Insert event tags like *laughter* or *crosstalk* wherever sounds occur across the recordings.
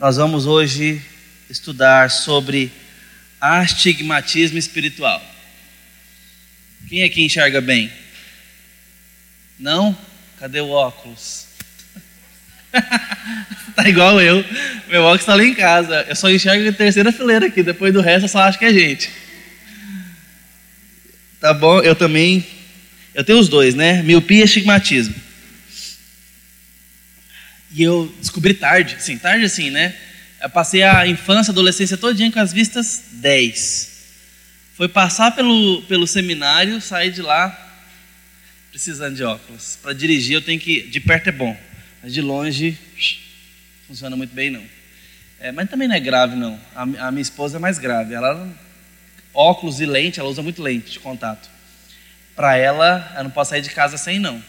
Nós vamos hoje estudar sobre astigmatismo espiritual. Quem aqui enxerga bem? Não? Cadê o óculos? *laughs* tá igual eu. Meu óculos está lá em casa. Eu só enxergo a terceira fileira aqui. Depois do resto eu só acho que é gente. Tá bom? Eu também. Eu tenho os dois, né? Miopia e estigmatismo. E eu descobri tarde, sim, tarde assim, né? Eu passei a infância, adolescência todinha com as vistas 10. Foi passar pelo, pelo seminário, sair de lá precisando de óculos. Para dirigir eu tenho que. De perto é bom, mas de longe funciona muito bem não. É, mas também não é grave não. A, a, minha esposa é mais grave. Ela óculos e lente, ela usa muito lente de contato. Para ela, eu não posso sair de casa sem não.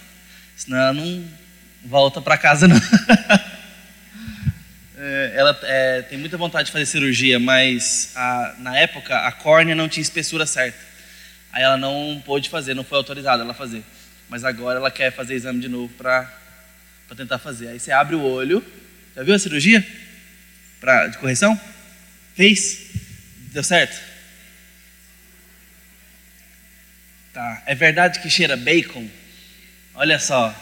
Senão ela não volta para casa não. *laughs* é, ela é, tem muita vontade de fazer cirurgia, mas a, na época a córnea não tinha espessura certa. Aí ela não pôde fazer, não foi autorizada ela fazer. Mas agora ela quer fazer exame de novo para tentar fazer. Aí você abre o olho. Já viu a cirurgia? Pra, de correção? Fez? Deu certo? Tá. É verdade que cheira bacon? Olha só.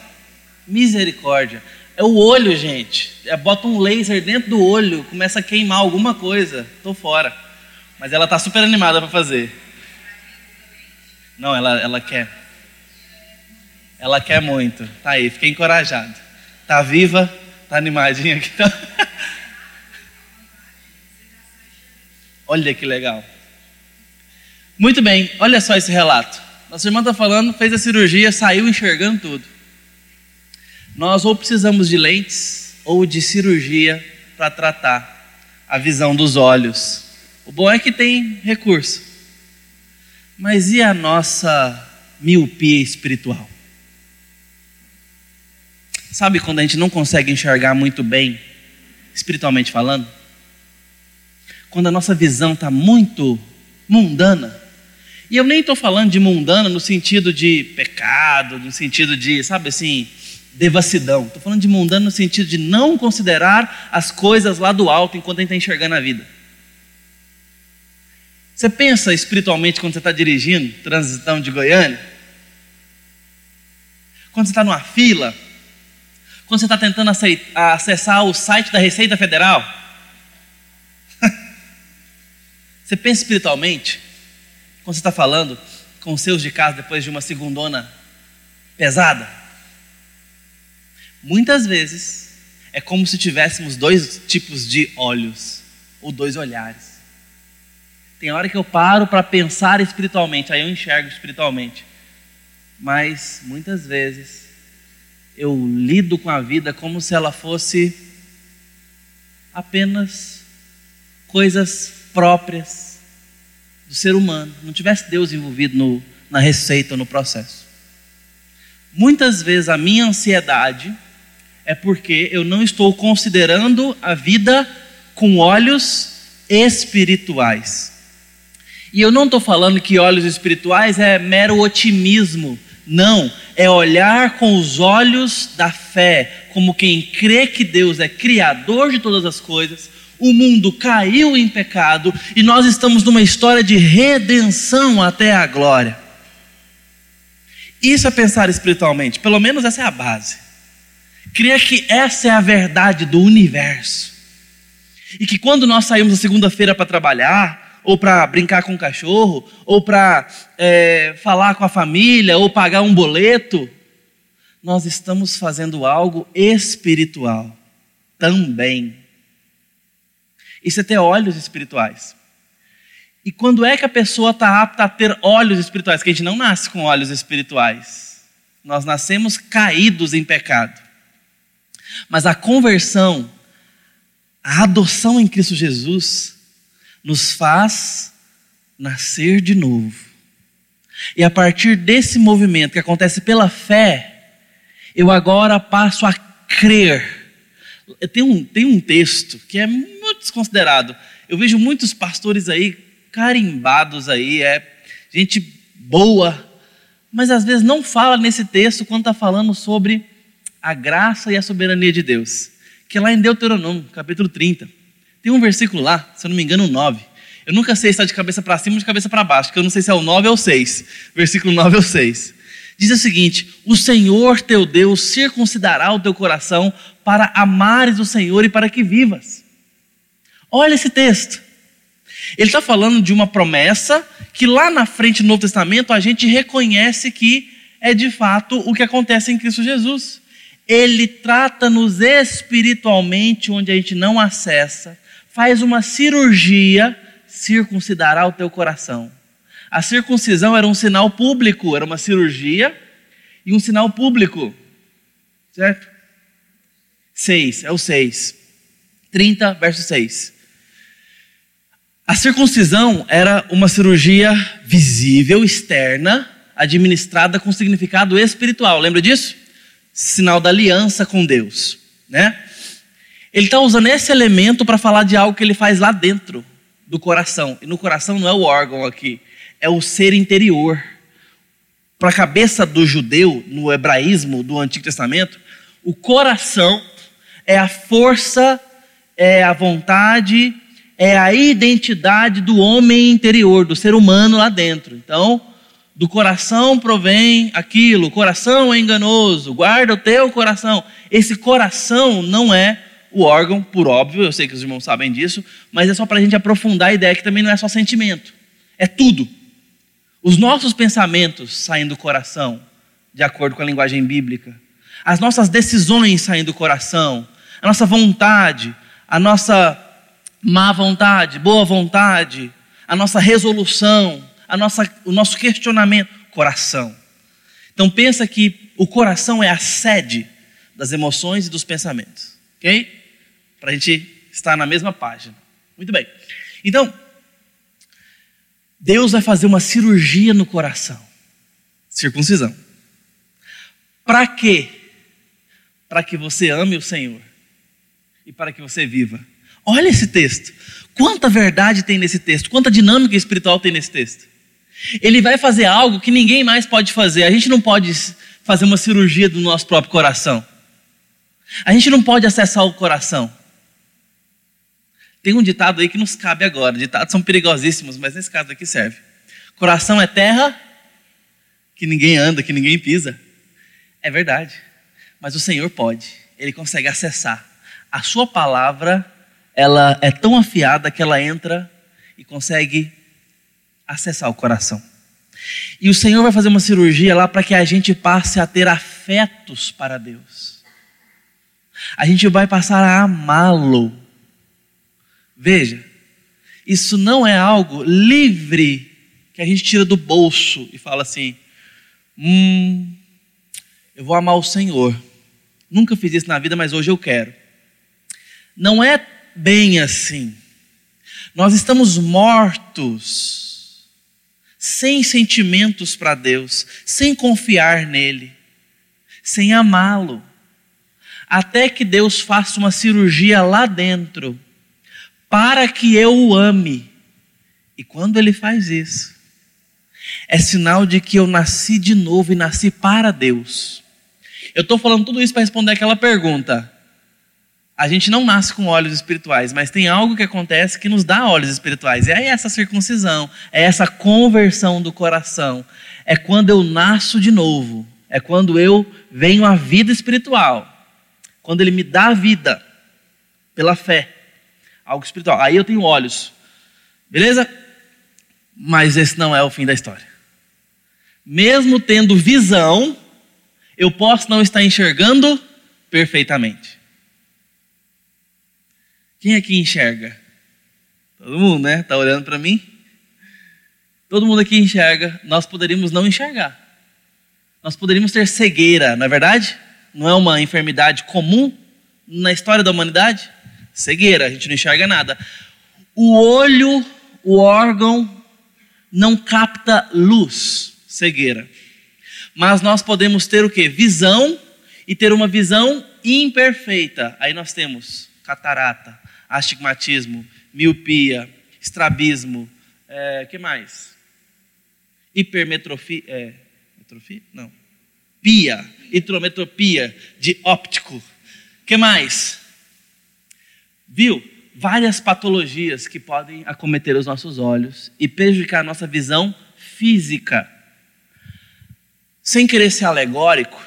Misericórdia. É o olho, gente. É, bota um laser dentro do olho, começa a queimar alguma coisa. Tô fora. Mas ela tá super animada para fazer. Não, ela, ela quer. Ela quer muito. Tá aí, fiquei encorajado. Tá viva, tá animadinha aqui. *laughs* Olha que legal. Muito bem, olha só esse relato. Nossa irmã está falando, fez a cirurgia, saiu enxergando tudo. Nós ou precisamos de lentes ou de cirurgia para tratar a visão dos olhos. O bom é que tem recurso. Mas e a nossa miopia espiritual? Sabe quando a gente não consegue enxergar muito bem, espiritualmente falando? Quando a nossa visão está muito mundana. E eu nem estou falando de mundana no sentido de pecado, no sentido de, sabe assim, devassidão. Estou falando de mundano no sentido de não considerar as coisas lá do alto enquanto a gente está enxergando a vida. Você pensa espiritualmente quando você está dirigindo, transitão de Goiânia? Quando você está numa fila? Quando você está tentando acessar o site da Receita Federal? *laughs* você pensa espiritualmente? Quando você está falando com os seus de casa depois de uma segundona pesada? Muitas vezes é como se tivéssemos dois tipos de olhos ou dois olhares. Tem hora que eu paro para pensar espiritualmente, aí eu enxergo espiritualmente. Mas muitas vezes eu lido com a vida como se ela fosse apenas coisas próprias do ser humano, não tivesse Deus envolvido no, na receita, no processo. Muitas vezes a minha ansiedade é porque eu não estou considerando a vida com olhos espirituais. E eu não estou falando que olhos espirituais é mero otimismo. Não, é olhar com os olhos da fé, como quem crê que Deus é criador de todas as coisas, o mundo caiu em pecado e nós estamos numa história de redenção até a glória. Isso é pensar espiritualmente, pelo menos essa é a base. Crer que essa é a verdade do universo. E que quando nós saímos na segunda-feira para trabalhar, ou para brincar com o cachorro, ou para é, falar com a família, ou pagar um boleto, nós estamos fazendo algo espiritual também. Isso é ter olhos espirituais. E quando é que a pessoa está apta a ter olhos espirituais? Que a gente não nasce com olhos espirituais. Nós nascemos caídos em pecado. Mas a conversão, a adoção em Cristo Jesus, nos faz nascer de novo. E a partir desse movimento que acontece pela fé, eu agora passo a crer. Tem um, tem um texto que é muito desconsiderado. Eu vejo muitos pastores aí, carimbados aí, é gente boa, mas às vezes não fala nesse texto quando está falando sobre a graça e a soberania de Deus, que é lá em Deuteronômio, capítulo 30. Tem um versículo lá, se eu não me engano, 9. Eu nunca sei se está de cabeça para cima ou de cabeça para baixo, porque eu não sei se é o 9 ou o 6. Versículo 9 ou 6. Diz o seguinte: O Senhor teu Deus circuncidará o teu coração para amares o Senhor e para que vivas. Olha esse texto. Ele está falando de uma promessa que lá na frente no Novo Testamento a gente reconhece que é de fato o que acontece em Cristo Jesus. Ele trata-nos espiritualmente onde a gente não acessa, faz uma cirurgia, circuncidará o teu coração. A circuncisão era um sinal público, era uma cirurgia e um sinal público. Certo? 6, é o 6. 30, verso 6. A circuncisão era uma cirurgia visível, externa, administrada com significado espiritual. Lembra disso? Sinal da aliança com Deus, né? Ele está usando esse elemento para falar de algo que ele faz lá dentro do coração. E no coração não é o órgão aqui, é o ser interior. Para a cabeça do judeu, no hebraísmo do Antigo Testamento, o coração é a força, é a vontade, é a identidade do homem interior, do ser humano lá dentro. Então, do coração provém aquilo, o coração é enganoso, guarda o teu coração. Esse coração não é o órgão, por óbvio, eu sei que os irmãos sabem disso, mas é só para a gente aprofundar a ideia que também não é só sentimento, é tudo. Os nossos pensamentos saem do coração, de acordo com a linguagem bíblica. As nossas decisões saem do coração. A nossa vontade, a nossa má vontade, boa vontade, a nossa resolução, a nossa, o nosso questionamento, coração. Então pensa que o coração é a sede das emoções e dos pensamentos, ok? Para a gente estar na mesma página. Muito bem. Então, Deus vai fazer uma cirurgia no coração. Circuncisão. Para quê? Para que você ame o Senhor e para que você viva. Olha esse texto. Quanta verdade tem nesse texto, quanta dinâmica espiritual tem nesse texto. Ele vai fazer algo que ninguém mais pode fazer. A gente não pode fazer uma cirurgia do nosso próprio coração. A gente não pode acessar o coração. Tem um ditado aí que nos cabe agora. Ditados são perigosíssimos, mas nesse caso aqui serve. Coração é terra que ninguém anda, que ninguém pisa. É verdade. Mas o Senhor pode. Ele consegue acessar. A sua palavra, ela é tão afiada que ela entra e consegue acessar o coração. E o Senhor vai fazer uma cirurgia lá para que a gente passe a ter afetos para Deus. A gente vai passar a amá-lo Veja, isso não é algo livre que a gente tira do bolso e fala assim: hum, eu vou amar o Senhor. Nunca fiz isso na vida, mas hoje eu quero. Não é bem assim. Nós estamos mortos, sem sentimentos para Deus, sem confiar nele, sem amá-lo, até que Deus faça uma cirurgia lá dentro para que eu o ame. E quando ele faz isso, é sinal de que eu nasci de novo e nasci para Deus. Eu estou falando tudo isso para responder aquela pergunta. A gente não nasce com olhos espirituais, mas tem algo que acontece que nos dá olhos espirituais. E é essa circuncisão, é essa conversão do coração. É quando eu nasço de novo. É quando eu venho à vida espiritual. Quando Ele me dá a vida pela fé algo espiritual. Aí eu tenho olhos, beleza? Mas esse não é o fim da história. Mesmo tendo visão, eu posso não estar enxergando perfeitamente. Quem aqui enxerga? Todo mundo, né? Está olhando para mim? Todo mundo aqui enxerga. Nós poderíamos não enxergar. Nós poderíamos ter cegueira, não é verdade? Não é uma enfermidade comum na história da humanidade? Cegueira, a gente não enxerga nada. O olho, o órgão, não capta luz, cegueira. Mas nós podemos ter o que? Visão e ter uma visão imperfeita. Aí nós temos catarata, astigmatismo, miopia, estrabismo, é, que mais? Hipermetrofia, é, metrofia? Não. Pia, hidrometropia de óptico. que mais? Viu? várias patologias que podem acometer os nossos olhos e prejudicar a nossa visão física. Sem querer ser alegórico,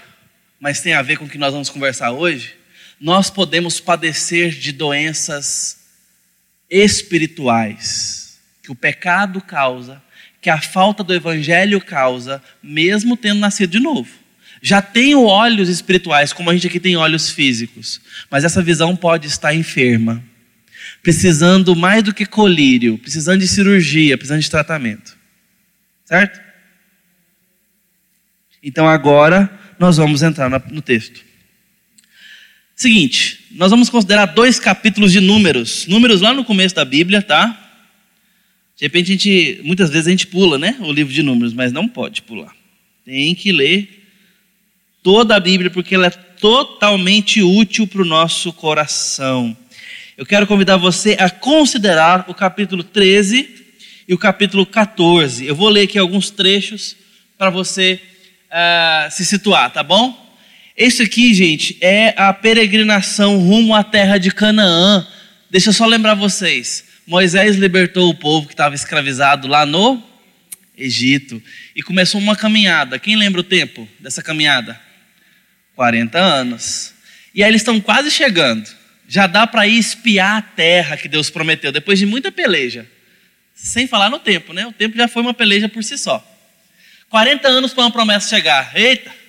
mas tem a ver com o que nós vamos conversar hoje, nós podemos padecer de doenças espirituais que o pecado causa, que a falta do evangelho causa, mesmo tendo nascido de novo. Já tenho olhos espirituais, como a gente aqui tem olhos físicos, mas essa visão pode estar enferma, precisando mais do que colírio, precisando de cirurgia, precisando de tratamento. Certo? Então agora nós vamos entrar no texto. Seguinte, nós vamos considerar dois capítulos de números. Números lá no começo da Bíblia, tá? De repente a gente, muitas vezes a gente pula, né? O livro de números, mas não pode pular. Tem que ler toda a Bíblia porque ela é totalmente útil para o nosso coração. Eu quero convidar você a considerar o capítulo 13 e o capítulo 14. Eu vou ler aqui alguns trechos para você uh, se situar, tá bom? Esse aqui, gente, é a peregrinação rumo à terra de Canaã. Deixa eu só lembrar vocês. Moisés libertou o povo que estava escravizado lá no Egito e começou uma caminhada. Quem lembra o tempo dessa caminhada? 40 anos. E aí eles estão quase chegando. Já dá para ir espiar a terra que Deus prometeu, depois de muita peleja. Sem falar no tempo, né? O tempo já foi uma peleja por si só. 40 anos para uma promessa chegar. Eita!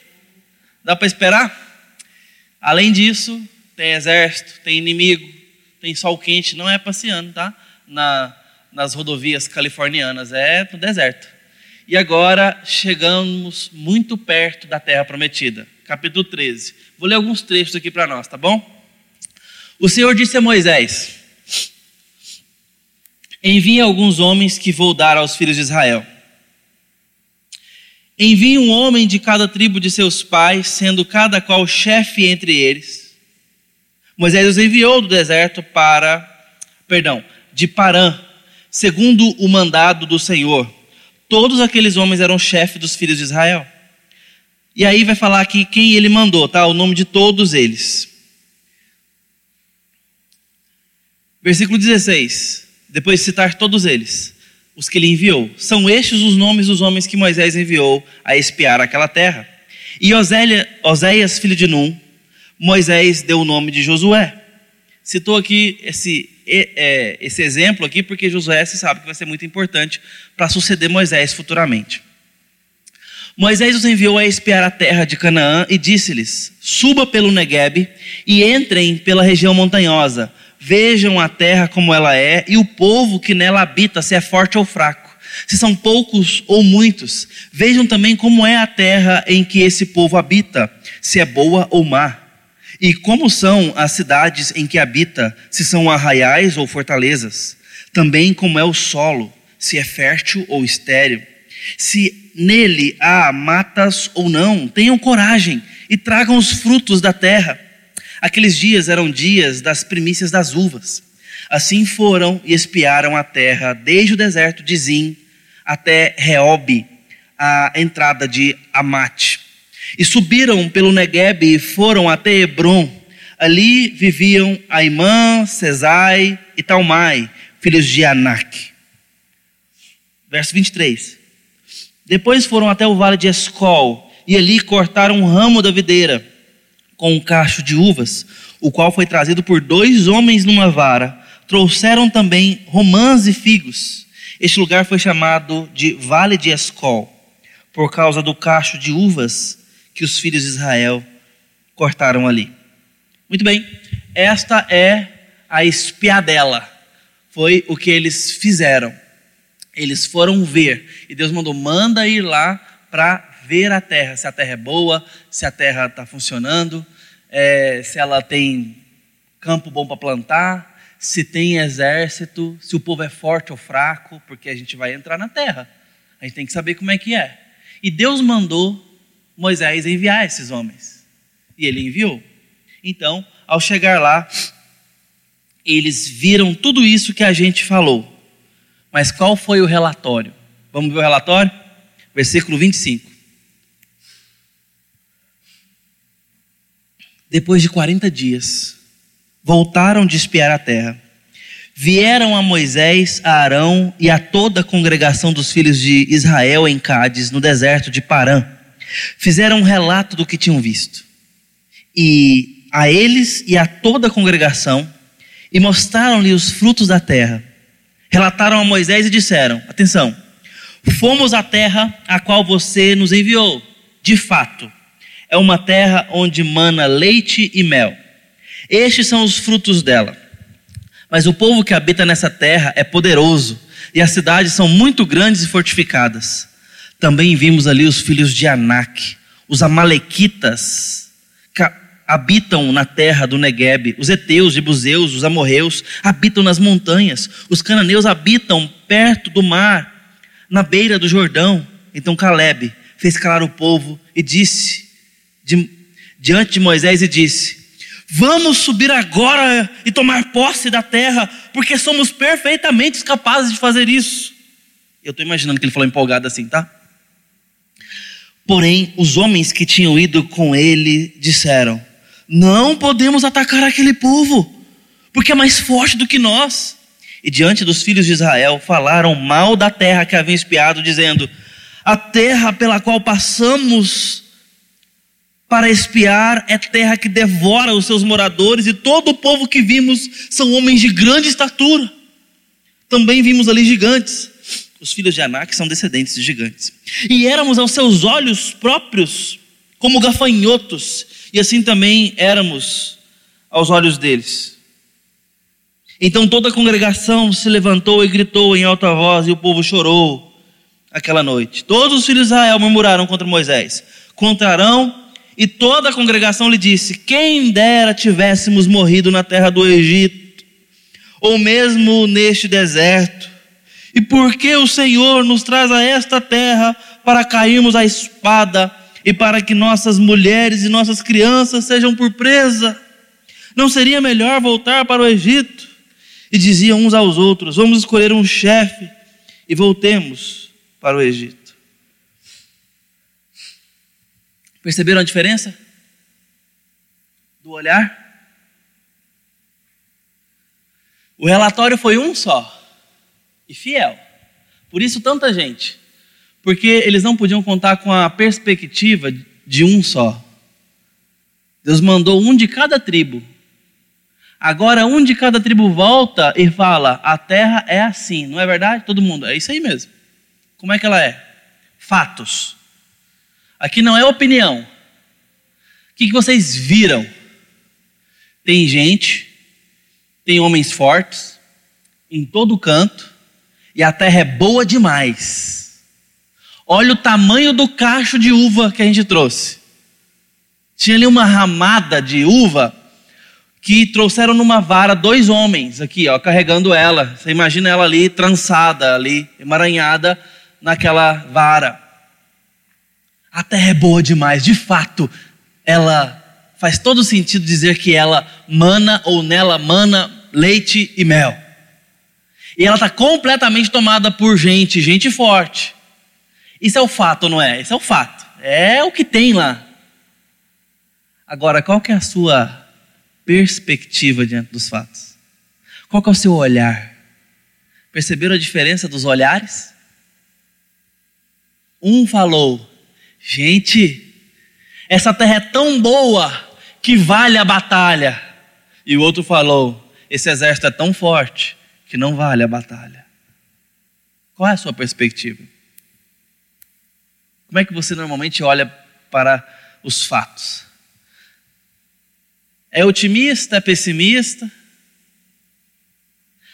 Dá para esperar? Além disso, tem exército, tem inimigo, tem sol quente, não é passeando, tá? Na, nas rodovias californianas, é no deserto. E agora chegamos muito perto da terra prometida. Capítulo 13. Vou ler alguns trechos aqui para nós, tá bom? O Senhor disse a Moisés: Envie alguns homens que vou dar aos filhos de Israel. Envie um homem de cada tribo de seus pais, sendo cada qual chefe entre eles. Moisés os enviou do deserto para, perdão, de Parã, segundo o mandado do Senhor. Todos aqueles homens eram chefes dos filhos de Israel. E aí vai falar aqui quem ele mandou, tá? O nome de todos eles. Versículo 16. Depois de citar todos eles os que ele enviou. São estes os nomes dos homens que Moisés enviou a espiar aquela terra. E Osélia, Oséias, filho de Num, Moisés deu o nome de Josué. Citou aqui esse, é, esse exemplo aqui porque Josué se sabe que vai ser muito importante para suceder Moisés futuramente. Moisés os enviou a espiar a terra de Canaã e disse-lhes: Suba pelo Negueb e entrem pela região montanhosa Vejam a terra como ela é e o povo que nela habita, se é forte ou fraco, se são poucos ou muitos. Vejam também como é a terra em que esse povo habita, se é boa ou má. E como são as cidades em que habita, se são arraiais ou fortalezas. Também como é o solo, se é fértil ou estéril. Se nele há matas ou não, tenham coragem e tragam os frutos da terra Aqueles dias eram dias das primícias das uvas. Assim foram e espiaram a terra, desde o deserto de Zim até Reob, a entrada de Amate. E subiram pelo Negueb e foram até Hebron. Ali viviam Aimã, Cesai e Talmai, filhos de Anak. Verso 23. Depois foram até o vale de Escol, e ali cortaram um ramo da videira com um cacho de uvas, o qual foi trazido por dois homens numa vara. Trouxeram também romãs e figos. Este lugar foi chamado de Vale de Escol, por causa do cacho de uvas que os filhos de Israel cortaram ali. Muito bem, esta é a espiadela. Foi o que eles fizeram. Eles foram ver. E Deus mandou: manda ir lá para ver a terra, se a terra é boa, se a terra está funcionando, é, se ela tem campo bom para plantar, se tem exército, se o povo é forte ou fraco, porque a gente vai entrar na terra. A gente tem que saber como é que é. E Deus mandou Moisés enviar esses homens. E ele enviou. Então, ao chegar lá, eles viram tudo isso que a gente falou. Mas qual foi o relatório? Vamos ver o relatório? Versículo 25. Depois de 40 dias, voltaram de espiar a terra. vieram a Moisés, a Arão e a toda a congregação dos filhos de Israel em Cádiz, no deserto de Parã. Fizeram um relato do que tinham visto. E a eles e a toda a congregação, e mostraram-lhe os frutos da terra. Relataram a Moisés e disseram: Atenção, fomos à terra a qual você nos enviou. De fato, é uma terra onde mana leite e mel. Estes são os frutos dela. Mas o povo que habita nessa terra é poderoso, e as cidades são muito grandes e fortificadas. Também vimos ali os filhos de Anak, os amalequitas, que habitam na terra do Negueb, os heteus, jebuseus, os amorreus, habitam nas montanhas, os cananeus habitam perto do mar, na beira do Jordão. Então Caleb fez calar o povo e disse, de, diante de Moisés, e disse: Vamos subir agora e tomar posse da terra, porque somos perfeitamente capazes de fazer isso. Eu estou imaginando que ele falou empolgado assim, tá? Porém, os homens que tinham ido com ele disseram: Não podemos atacar aquele povo, porque é mais forte do que nós. E diante dos filhos de Israel falaram mal da terra que haviam espiado, dizendo: A terra pela qual passamos para espiar é terra que devora os seus moradores, e todo o povo que vimos são homens de grande estatura. Também vimos ali gigantes. Os filhos de Anak são descendentes de gigantes. E éramos aos seus olhos próprios como gafanhotos, e assim também éramos aos olhos deles. Então toda a congregação se levantou e gritou em alta voz, e o povo chorou aquela noite. Todos os filhos de Israel murmuraram contra Moisés, contra Arão e toda a congregação lhe disse: Quem dera tivéssemos morrido na terra do Egito, ou mesmo neste deserto. E por que o Senhor nos traz a esta terra para cairmos à espada e para que nossas mulheres e nossas crianças sejam por presa? Não seria melhor voltar para o Egito? E diziam uns aos outros: Vamos escolher um chefe e voltemos para o Egito. Perceberam a diferença? Do olhar? O relatório foi um só e fiel. Por isso, tanta gente. Porque eles não podiam contar com a perspectiva de um só. Deus mandou um de cada tribo. Agora, um de cada tribo volta e fala: a terra é assim, não é verdade? Todo mundo, é isso aí mesmo. Como é que ela é? Fatos. Aqui não é opinião. O que, vocês viram? Tem gente, tem homens fortes, em todo canto, e a terra é boa demais. Olha o tamanho do cacho de uva que a gente trouxe. Tinha ali uma ramada de uva que trouxeram numa vara dois homens aqui, ó, carregando ela. Você imagina ela ali trançada, ali, emaranhada naquela vara. A terra é boa demais, de fato, ela faz todo sentido dizer que ela mana ou nela mana leite e mel. E ela está completamente tomada por gente, gente forte. Isso é o fato, não é? Isso é o fato. É o que tem lá. Agora, qual que é a sua perspectiva diante dos fatos? Qual que é o seu olhar? Perceberam a diferença dos olhares? Um falou, Gente, essa terra é tão boa que vale a batalha. E o outro falou: esse exército é tão forte que não vale a batalha. Qual é a sua perspectiva? Como é que você normalmente olha para os fatos? É otimista, é pessimista?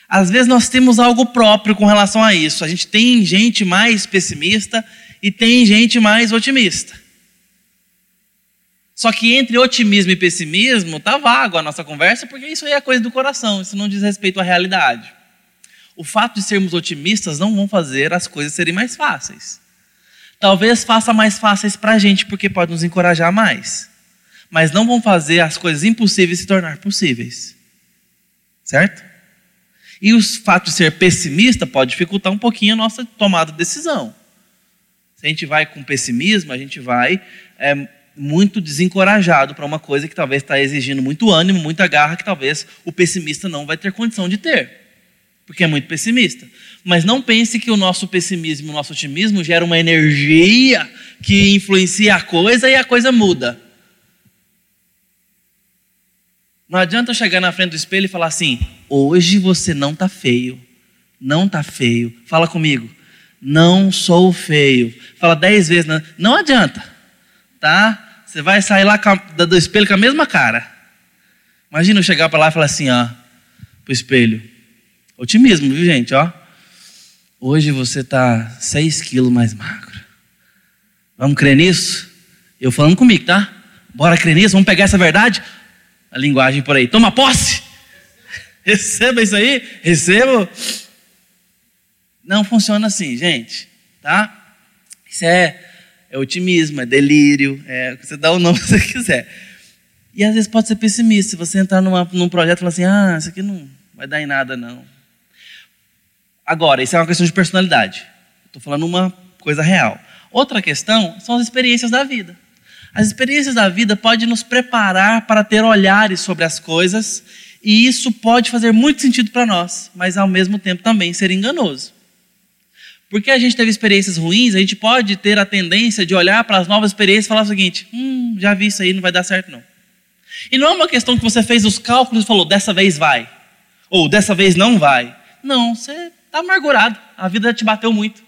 Às vezes nós temos algo próprio com relação a isso. A gente tem gente mais pessimista e tem gente mais otimista. Só que entre otimismo e pessimismo está vago a nossa conversa, porque isso aí é coisa do coração, isso não diz respeito à realidade. O fato de sermos otimistas não vão fazer as coisas serem mais fáceis. Talvez faça mais fáceis para a gente, porque pode nos encorajar mais. Mas não vão fazer as coisas impossíveis se tornar possíveis. Certo? E o fato de ser pessimista pode dificultar um pouquinho a nossa tomada de decisão. Se a gente vai com pessimismo, a gente vai é, muito desencorajado para uma coisa que talvez está exigindo muito ânimo, muita garra, que talvez o pessimista não vai ter condição de ter. porque é muito pessimista. Mas não pense que o nosso pessimismo, o nosso otimismo gera uma energia que influencia a coisa e a coisa muda. Não adianta eu chegar na frente do espelho e falar assim: hoje você não está feio. Não está feio. Fala comigo. Não sou feio. Fala dez vezes. Não, não adianta. Tá? Você vai sair lá do espelho com a mesma cara. Imagina eu chegar para lá e falar assim, ó, pro espelho. Otimismo, viu, gente? Ó. Hoje você está 6 quilos mais magro. Vamos crer nisso? Eu falando comigo, tá? Bora crer nisso? Vamos pegar essa verdade? A linguagem por aí. Toma posse! *laughs* Receba isso aí? Recebo. Não funciona assim, gente. Tá? Isso é, é otimismo, é delírio. É, você dá o nome *laughs* que você quiser. E às vezes pode ser pessimista. Se você entrar numa, num projeto e falar assim: ah, isso aqui não vai dar em nada, não. Agora, isso é uma questão de personalidade. Estou falando uma coisa real. Outra questão são as experiências da vida. As experiências da vida podem nos preparar para ter olhares sobre as coisas, e isso pode fazer muito sentido para nós, mas ao mesmo tempo também ser enganoso. Porque a gente teve experiências ruins, a gente pode ter a tendência de olhar para as novas experiências e falar o seguinte: hum, já vi isso aí, não vai dar certo não. E não é uma questão que você fez os cálculos e falou, dessa vez vai, ou dessa vez não vai. Não, você Está amargurado. A vida te bateu muito.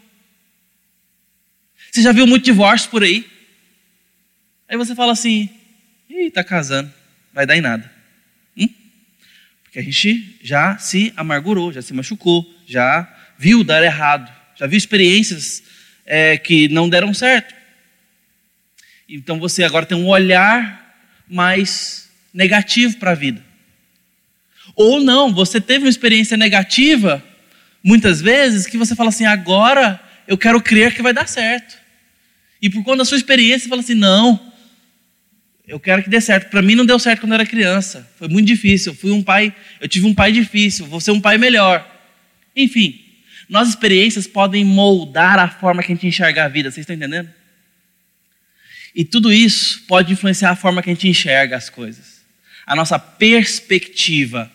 Você já viu muito divórcio por aí? Aí você fala assim: ih, está casando, vai dar em nada. Hum? Porque a gente já se amargurou, já se machucou, já viu dar errado, já viu experiências é, que não deram certo. Então você agora tem um olhar mais negativo para a vida. Ou não, você teve uma experiência negativa muitas vezes que você fala assim: agora eu quero crer que vai dar certo. E por conta da sua experiência, você fala assim: não, eu quero que dê certo. Para mim não deu certo quando eu era criança. Foi muito difícil. Eu fui um pai, eu tive um pai difícil, vou ser um pai melhor. Enfim, nossas experiências podem moldar a forma que a gente enxerga a vida. Vocês estão entendendo? E tudo isso pode influenciar a forma que a gente enxerga as coisas. A nossa perspectiva.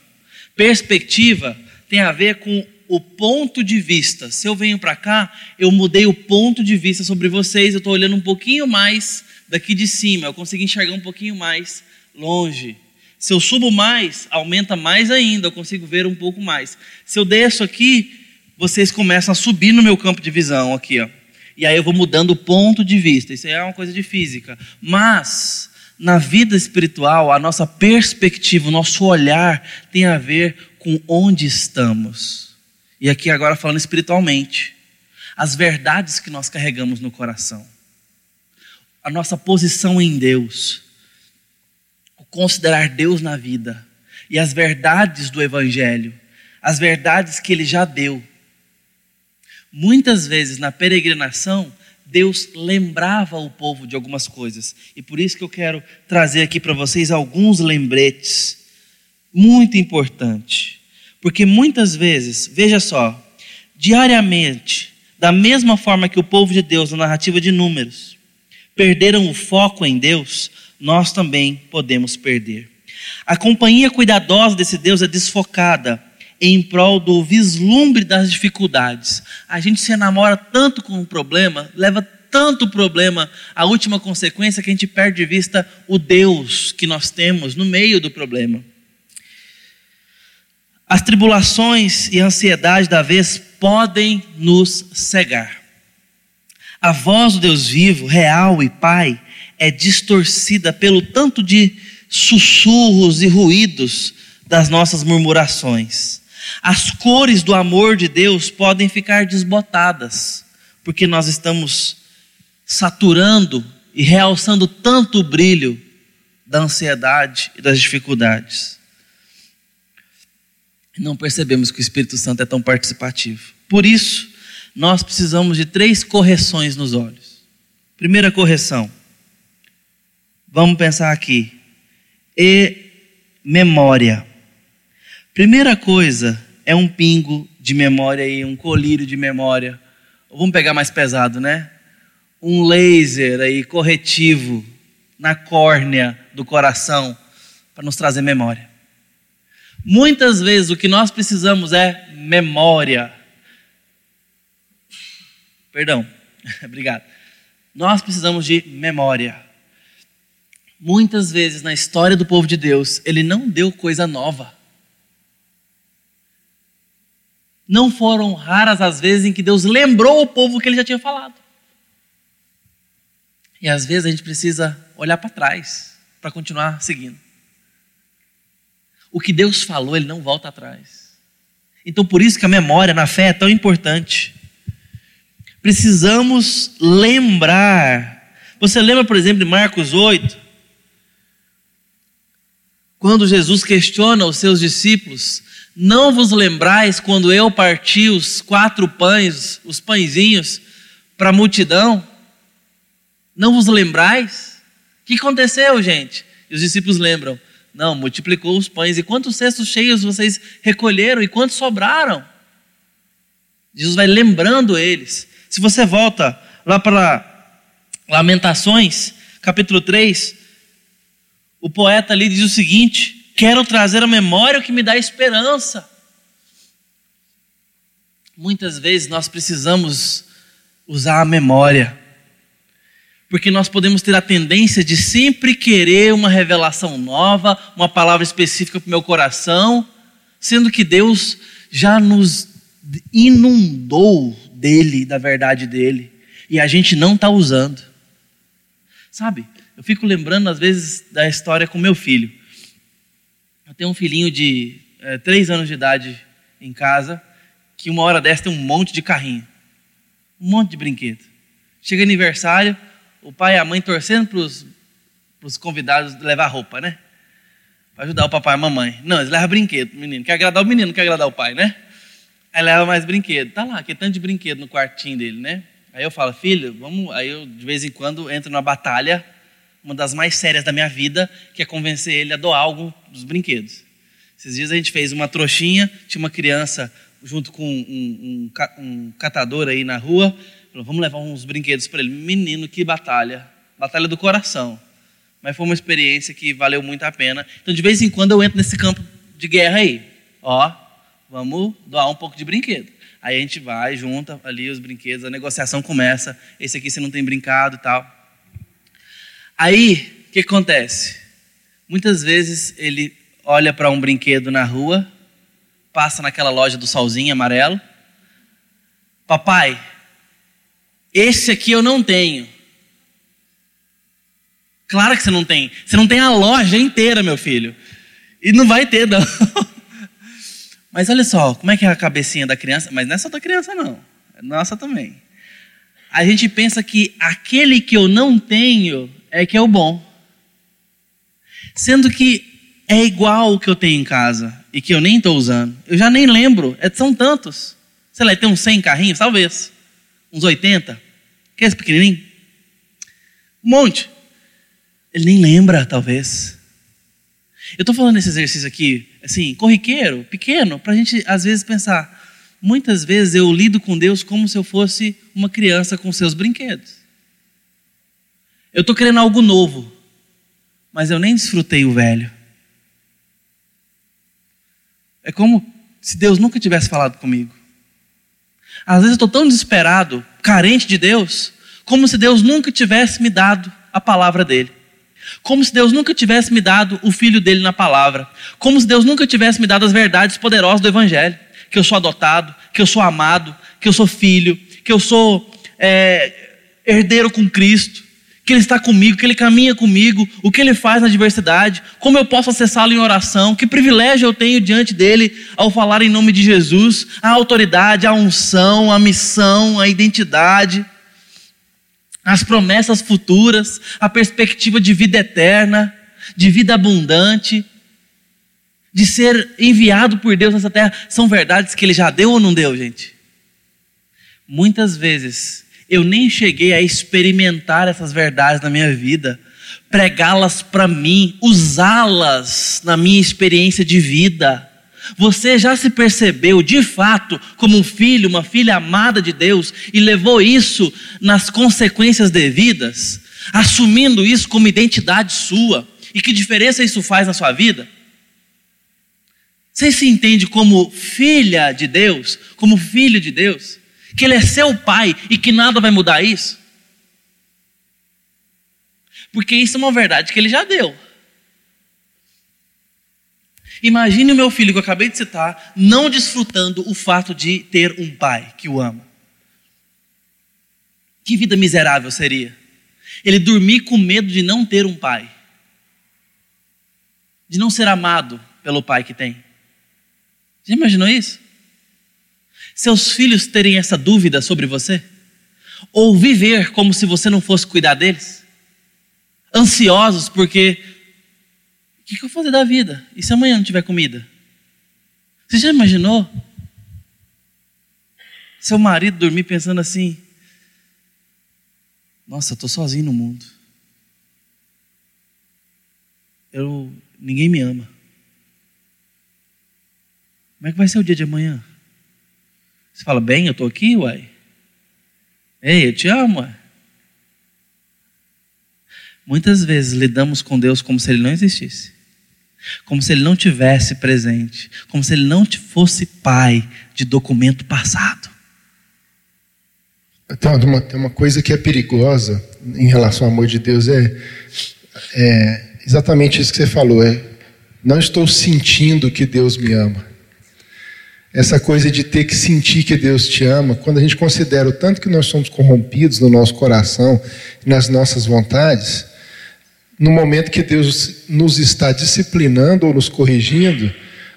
Perspectiva tem a ver com o ponto de vista. Se eu venho para cá, eu mudei o ponto de vista sobre vocês, eu estou olhando um pouquinho mais daqui de cima, eu consigo enxergar um pouquinho mais longe. Se eu subo mais, aumenta mais ainda, eu consigo ver um pouco mais. Se eu desço aqui, vocês começam a subir no meu campo de visão aqui, ó. E aí eu vou mudando o ponto de vista. Isso é uma coisa de física. Mas na vida espiritual, a nossa perspectiva, o nosso olhar tem a ver com onde estamos. E aqui agora falando espiritualmente, as verdades que nós carregamos no coração, a nossa posição em Deus, o considerar Deus na vida e as verdades do Evangelho, as verdades que Ele já deu. Muitas vezes na peregrinação, Deus lembrava o povo de algumas coisas, e por isso que eu quero trazer aqui para vocês alguns lembretes muito importantes. Porque muitas vezes, veja só, diariamente, da mesma forma que o povo de Deus, na narrativa de Números, perderam o foco em Deus, nós também podemos perder. A companhia cuidadosa desse Deus é desfocada em prol do vislumbre das dificuldades. A gente se enamora tanto com o problema, leva tanto problema, a última consequência que a gente perde de vista o Deus que nós temos no meio do problema. As tribulações e a ansiedade da vez podem nos cegar. A voz do Deus vivo, real e Pai é distorcida pelo tanto de sussurros e ruídos das nossas murmurações. As cores do amor de Deus podem ficar desbotadas, porque nós estamos saturando e realçando tanto o brilho da ansiedade e das dificuldades não percebemos que o Espírito Santo é tão participativo. Por isso, nós precisamos de três correções nos olhos. Primeira correção. Vamos pensar aqui. E memória. Primeira coisa é um pingo de memória e um colírio de memória. Vamos pegar mais pesado, né? Um laser aí corretivo na córnea do coração para nos trazer memória. Muitas vezes o que nós precisamos é memória. Perdão, *laughs* obrigado. Nós precisamos de memória. Muitas vezes na história do povo de Deus, ele não deu coisa nova. Não foram raras as vezes em que Deus lembrou o povo que ele já tinha falado. E às vezes a gente precisa olhar para trás para continuar seguindo. O que Deus falou, ele não volta atrás. Então por isso que a memória na fé é tão importante. Precisamos lembrar. Você lembra, por exemplo, de Marcos 8? Quando Jesus questiona os seus discípulos, não vos lembrais quando eu parti os quatro pães, os pãezinhos, para a multidão? Não vos lembrais? O que aconteceu, gente? E os discípulos lembram. Não, multiplicou os pães. E quantos cestos cheios vocês recolheram? E quantos sobraram? Jesus vai lembrando eles. Se você volta lá para Lamentações, capítulo 3, o poeta ali diz o seguinte: Quero trazer à memória o que me dá esperança. Muitas vezes nós precisamos usar a memória porque nós podemos ter a tendência de sempre querer uma revelação nova, uma palavra específica para o meu coração, sendo que Deus já nos inundou dele, da verdade dele, e a gente não está usando. Sabe, eu fico lembrando às vezes da história com meu filho. Tenho um filhinho de é, três anos de idade em casa, que uma hora dessa tem um monte de carrinho, um monte de brinquedo. Chega aniversário, o pai e a mãe torcendo para os convidados levar roupa, né? Para ajudar o papai e a mamãe. Não, eles levam brinquedo, menino. Quer agradar o menino, quer agradar o pai, né? Aí leva mais brinquedo. Tá lá, que tanto de brinquedo no quartinho dele, né? Aí eu falo, filho, vamos. Aí eu de vez em quando entro numa batalha, uma das mais sérias da minha vida, que é convencer ele a doar algo dos brinquedos. Esses dias a gente fez uma trouxinha, tinha uma criança junto com um, um, um catador aí na rua, Falou, vamos levar uns brinquedos para ele. Menino, que batalha. Batalha do coração. Mas foi uma experiência que valeu muito a pena. Então, de vez em quando, eu entro nesse campo de guerra aí. Ó, vamos doar um pouco de brinquedo. Aí a gente vai, junta ali os brinquedos, a negociação começa. Esse aqui você não tem brincado e tal. Aí, o que acontece? Muitas vezes ele olha para um brinquedo na rua, passa naquela loja do solzinho amarelo. Papai, esse aqui eu não tenho. Claro que você não tem. Você não tem a loja inteira, meu filho. E não vai ter, não. *laughs* Mas olha só, como é que é a cabecinha da criança? Mas não é só da criança, não. É nossa também. A gente pensa que aquele que eu não tenho é que é o bom. Sendo que é igual o que eu tenho em casa e que eu nem estou usando. Eu já nem lembro. É, são tantos. Sei lá, tem uns 100 carrinhos, talvez. Uns 80. Que é esse pequenininho? Um monte. Ele nem lembra, talvez. Eu estou falando esse exercício aqui, assim, corriqueiro, pequeno, para a gente às vezes pensar. Muitas vezes eu lido com Deus como se eu fosse uma criança com seus brinquedos. Eu estou querendo algo novo, mas eu nem desfrutei o velho. É como se Deus nunca tivesse falado comigo. Às vezes eu estou tão desesperado, carente de Deus, como se Deus nunca tivesse me dado a palavra dele. Como se Deus nunca tivesse me dado o filho dele na palavra. Como se Deus nunca tivesse me dado as verdades poderosas do Evangelho. Que eu sou adotado, que eu sou amado, que eu sou filho, que eu sou é, herdeiro com Cristo, que Ele está comigo, que Ele caminha comigo, o que Ele faz na diversidade, como eu posso acessá-lo em oração, que privilégio eu tenho diante dele ao falar em nome de Jesus, a autoridade, a unção, a missão, a identidade, as promessas futuras, a perspectiva de vida eterna, de vida abundante, de ser enviado por Deus nessa terra, são verdades que Ele já deu ou não deu, gente? Muitas vezes eu nem cheguei a experimentar essas verdades na minha vida, pregá-las para mim, usá-las na minha experiência de vida. Você já se percebeu de fato como um filho, uma filha amada de Deus e levou isso nas consequências devidas, assumindo isso como identidade sua? E que diferença isso faz na sua vida? Você se entende como filha de Deus, como filho de Deus? Que Ele é seu pai e que nada vai mudar isso? Porque isso é uma verdade que Ele já deu. Imagine o meu filho que eu acabei de citar, não desfrutando o fato de ter um pai que o ama. Que vida miserável seria? Ele dormir com medo de não ter um pai, de não ser amado pelo pai que tem. Já imaginou isso? Seus filhos terem essa dúvida sobre você? Ou viver como se você não fosse cuidar deles? Ansiosos porque o que, eu vou fazer da vida? E se amanhã não tiver comida? Você já imaginou? Seu marido dormir pensando assim: Nossa, eu estou sozinho no mundo. Eu, ninguém me ama. Como é que vai ser o dia de amanhã? Você fala, bem, eu estou aqui, uai. Ei, eu te amo, uai. Muitas vezes lidamos com Deus como se Ele não existisse, como se Ele não tivesse presente, como se Ele não fosse pai de documento passado. Tem uma, tem uma coisa que é perigosa em relação ao amor de Deus, é, é exatamente isso que você falou. É, não estou sentindo que Deus me ama essa coisa de ter que sentir que Deus te ama, quando a gente considera o tanto que nós somos corrompidos no nosso coração, nas nossas vontades, no momento que Deus nos está disciplinando ou nos corrigindo,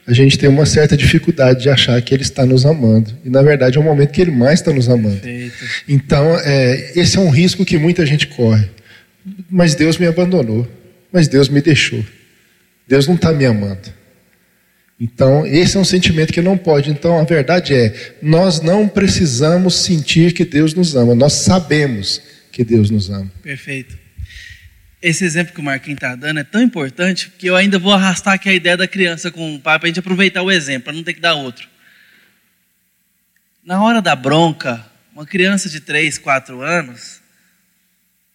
a gente tem uma certa dificuldade de achar que Ele está nos amando. E na verdade é o momento que Ele mais está nos amando. Perfeito. Então, é, esse é um risco que muita gente corre. Mas Deus me abandonou. Mas Deus me deixou. Deus não está me amando. Então, esse é um sentimento que não pode. Então, a verdade é: nós não precisamos sentir que Deus nos ama, nós sabemos que Deus nos ama. Perfeito. Esse exemplo que o Marquinhos está dando é tão importante que eu ainda vou arrastar aqui a ideia da criança com o pai para a gente aproveitar o exemplo, para não ter que dar outro. Na hora da bronca, uma criança de 3, 4 anos,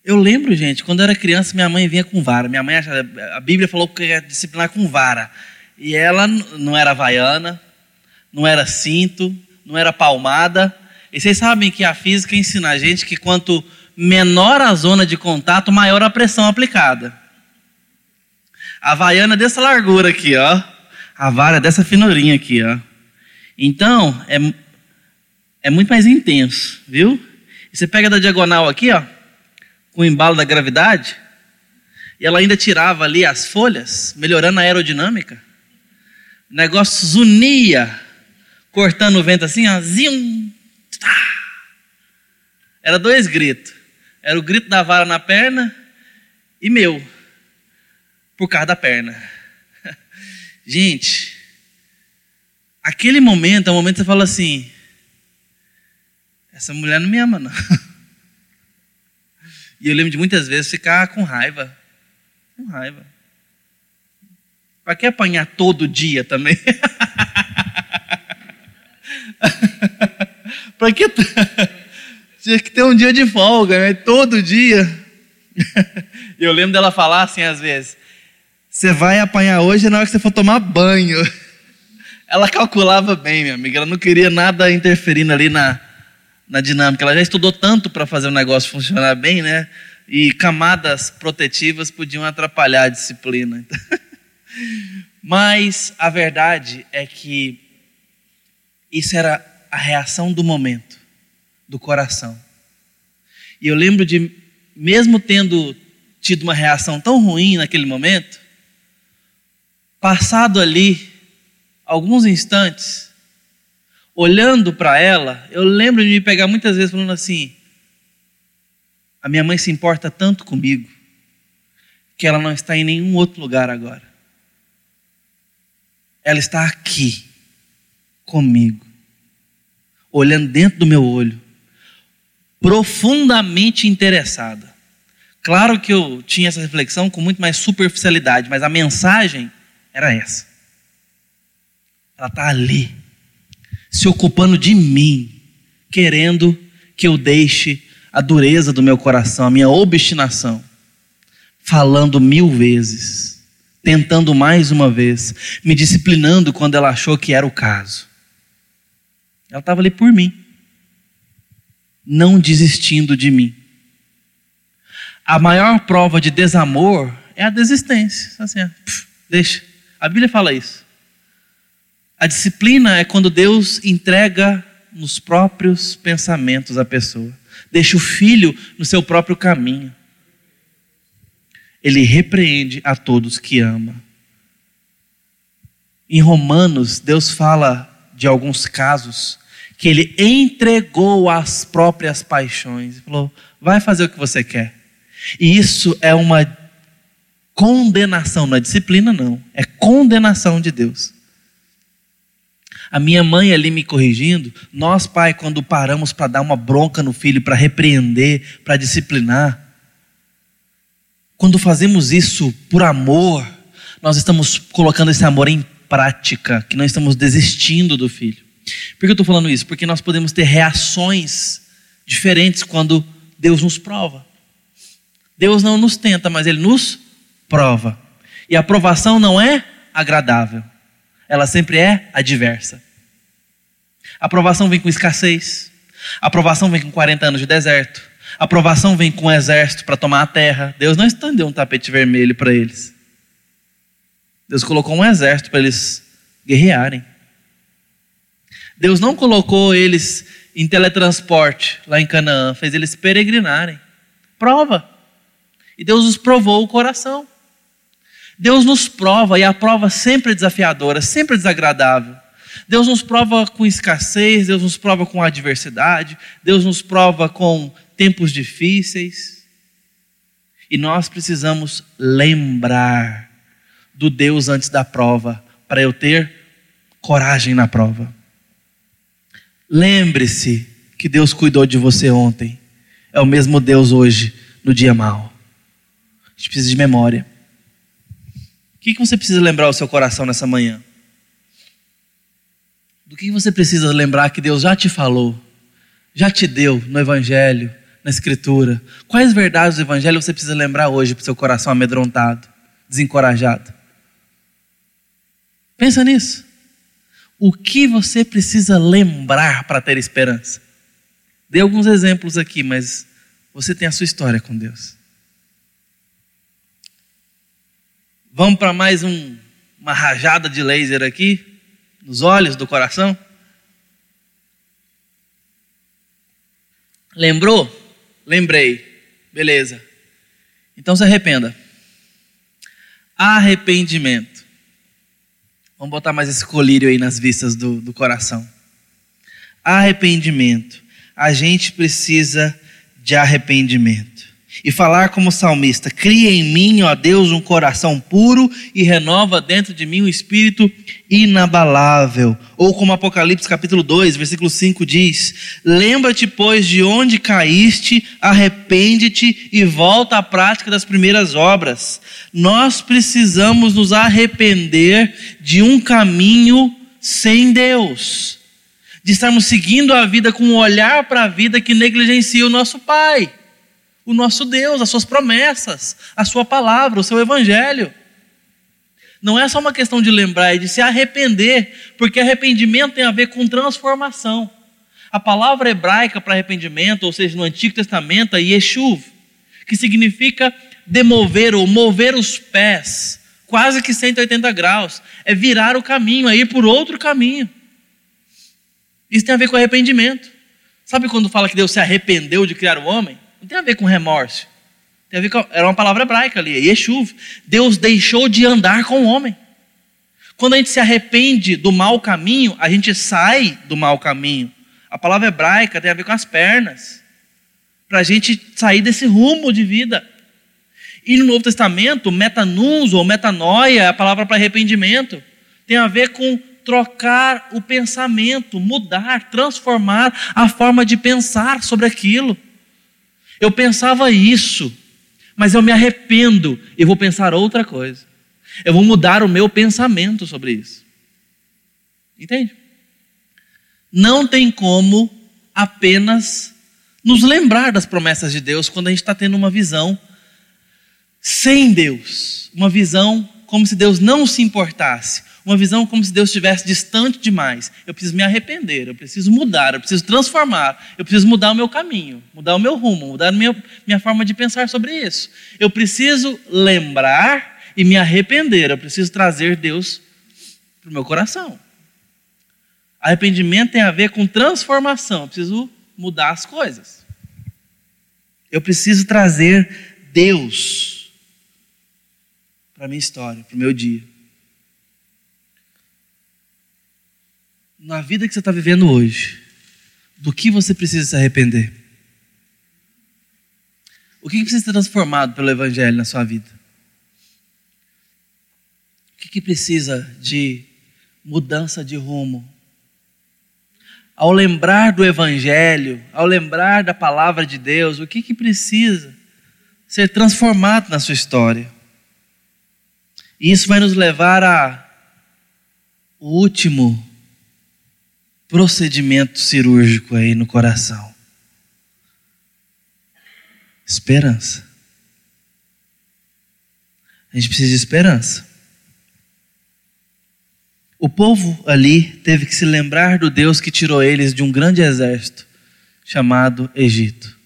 eu lembro, gente, quando eu era criança, minha mãe vinha com vara. Minha mãe, a Bíblia falou que ia disciplinar com vara. E ela não era vaiana, não era cinto, não era palmada. E vocês sabem que a física ensina a gente que quanto menor a zona de contato, maior a pressão aplicada. A vaiana é dessa largura aqui, ó. A vara é dessa finurinha aqui, ó. Então, é, é muito mais intenso, viu? E você pega da diagonal aqui, ó, com o embalo da gravidade, e ela ainda tirava ali as folhas, melhorando a aerodinâmica. O negócio zunia, cortando o vento assim, ó, zium, tá. Era dois gritos. Era o grito da vara na perna e meu, por causa da perna. *laughs* Gente, aquele momento é o momento que você fala assim: essa mulher não me ama, não. *laughs* E eu lembro de muitas vezes ficar com raiva. Com raiva. Para que apanhar todo dia também? *laughs* Para que. *laughs* Tinha que ter um dia de folga, né? Todo dia. *laughs* Eu lembro dela falar assim às vezes: Você vai apanhar hoje na hora que você for tomar banho. Ela calculava bem, minha amiga. Ela não queria nada interferindo ali na, na dinâmica. Ela já estudou tanto para fazer o negócio funcionar bem, né? E camadas protetivas podiam atrapalhar a disciplina. Mas a verdade é que isso era a reação do momento, do coração. E eu lembro de, mesmo tendo tido uma reação tão ruim naquele momento, passado ali alguns instantes, olhando para ela, eu lembro de me pegar muitas vezes falando assim: a minha mãe se importa tanto comigo que ela não está em nenhum outro lugar agora. Ela está aqui, comigo, olhando dentro do meu olho, profundamente interessada. Claro que eu tinha essa reflexão com muito mais superficialidade, mas a mensagem era essa. Ela está ali, se ocupando de mim, querendo que eu deixe a dureza do meu coração, a minha obstinação, falando mil vezes tentando mais uma vez, me disciplinando quando ela achou que era o caso. Ela estava ali por mim, não desistindo de mim. A maior prova de desamor é a desistência. Assim, pff, deixa. A Bíblia fala isso. A disciplina é quando Deus entrega nos próprios pensamentos a pessoa. Deixa o filho no seu próprio caminho. Ele repreende a todos que ama. Em Romanos, Deus fala de alguns casos que ele entregou as próprias paixões. Falou: vai fazer o que você quer. E isso é uma condenação, não é disciplina, não. É condenação de Deus. A minha mãe ali me corrigindo, nós, pai, quando paramos para dar uma bronca no filho, para repreender, para disciplinar, quando fazemos isso por amor, nós estamos colocando esse amor em prática, que nós estamos desistindo do filho. Por que eu estou falando isso? Porque nós podemos ter reações diferentes quando Deus nos prova. Deus não nos tenta, mas Ele nos prova. E a provação não é agradável, ela sempre é adversa. A provação vem com escassez, a provação vem com 40 anos de deserto, a provação vem com um exército para tomar a terra. Deus não estendeu um tapete vermelho para eles. Deus colocou um exército para eles guerrearem. Deus não colocou eles em teletransporte lá em Canaã, fez eles peregrinarem. Prova. E Deus os provou o coração. Deus nos prova, e a prova sempre é desafiadora, sempre é desagradável. Deus nos prova com escassez, Deus nos prova com adversidade, Deus nos prova com tempos difíceis. E nós precisamos lembrar do Deus antes da prova, para eu ter coragem na prova. Lembre-se que Deus cuidou de você ontem, é o mesmo Deus hoje, no dia mau. A gente precisa de memória. O que você precisa lembrar o seu coração nessa manhã? Do que você precisa lembrar que Deus já te falou, já te deu no Evangelho, na Escritura? Quais verdades do Evangelho você precisa lembrar hoje para o seu coração amedrontado, desencorajado? Pensa nisso. O que você precisa lembrar para ter esperança? Dei alguns exemplos aqui, mas você tem a sua história com Deus. Vamos para mais um, uma rajada de laser aqui nos olhos do coração? Lembrou? Lembrei. Beleza. Então se arrependa. Arrependimento. Vamos botar mais esse colírio aí nas vistas do, do coração. Arrependimento. A gente precisa de arrependimento e falar como salmista: Cria em mim, ó Deus, um coração puro e renova dentro de mim um espírito inabalável. Ou como Apocalipse capítulo 2, versículo 5 diz: Lembra-te, pois, de onde caíste, arrepende-te e volta à prática das primeiras obras. Nós precisamos nos arrepender de um caminho sem Deus, de estarmos seguindo a vida com um olhar para a vida que negligencia o nosso Pai o nosso Deus, as suas promessas, a sua palavra, o seu evangelho. Não é só uma questão de lembrar, é de se arrepender, porque arrependimento tem a ver com transformação. A palavra hebraica para arrependimento, ou seja, no Antigo Testamento, é Yeshuv, que significa demover ou mover os pés, quase que 180 graus. É virar o caminho, é ir por outro caminho. Isso tem a ver com arrependimento. Sabe quando fala que Deus se arrependeu de criar o homem? Não tem a ver com remorso. Tem a ver com, era uma palavra hebraica ali, Yeshuv. Deus deixou de andar com o homem. Quando a gente se arrepende do mau caminho, a gente sai do mau caminho. A palavra hebraica tem a ver com as pernas. Para a gente sair desse rumo de vida. E no Novo Testamento, metanus ou metanoia é a palavra para arrependimento. Tem a ver com trocar o pensamento, mudar, transformar a forma de pensar sobre aquilo. Eu pensava isso, mas eu me arrependo e vou pensar outra coisa. Eu vou mudar o meu pensamento sobre isso. Entende? Não tem como apenas nos lembrar das promessas de Deus quando a gente está tendo uma visão sem Deus, uma visão como se Deus não se importasse, uma visão como se Deus estivesse distante demais. Eu preciso me arrepender, eu preciso mudar, eu preciso transformar, eu preciso mudar o meu caminho, mudar o meu rumo, mudar a minha, minha forma de pensar sobre isso. Eu preciso lembrar e me arrepender, eu preciso trazer Deus para o meu coração. Arrependimento tem a ver com transformação, eu preciso mudar as coisas. Eu preciso trazer Deus para a minha história, para o meu dia. na vida que você está vivendo hoje, do que você precisa se arrepender? O que precisa ser transformado pelo Evangelho na sua vida? O que precisa de mudança de rumo? Ao lembrar do Evangelho, ao lembrar da palavra de Deus, o que, que precisa ser transformado na sua história? E isso vai nos levar a o último procedimento cirúrgico aí no coração. Esperança. A gente precisa de esperança. O povo ali teve que se lembrar do Deus que tirou eles de um grande exército chamado Egito.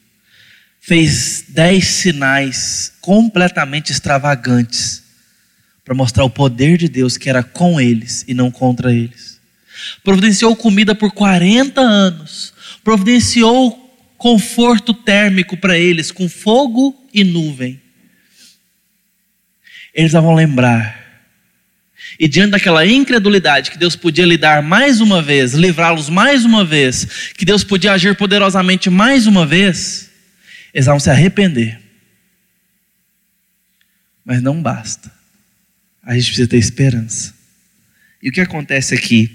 Fez dez sinais completamente extravagantes para mostrar o poder de Deus que era com eles e não contra eles providenciou comida por 40 anos, providenciou conforto térmico para eles, com fogo e nuvem. Eles vão lembrar. E diante daquela incredulidade que Deus podia lidar mais uma vez, livrá-los mais uma vez, que Deus podia agir poderosamente mais uma vez, eles vão se arrepender. Mas não basta. A gente precisa ter esperança. E o que acontece aqui?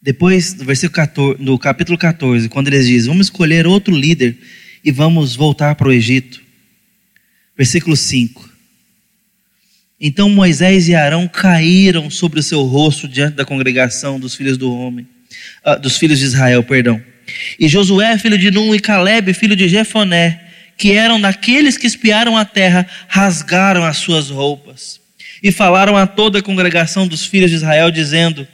Depois, no, versículo 14, no capítulo 14, quando eles dizem: Vamos escolher outro líder e vamos voltar para o Egito. Versículo 5. Então Moisés e Arão caíram sobre o seu rosto diante da congregação dos filhos do homem, uh, dos filhos de Israel, perdão. E Josué, filho de Num, e Caleb, filho de Jefoné, que eram daqueles que espiaram a terra, rasgaram as suas roupas e falaram a toda a congregação dos filhos de Israel, dizendo: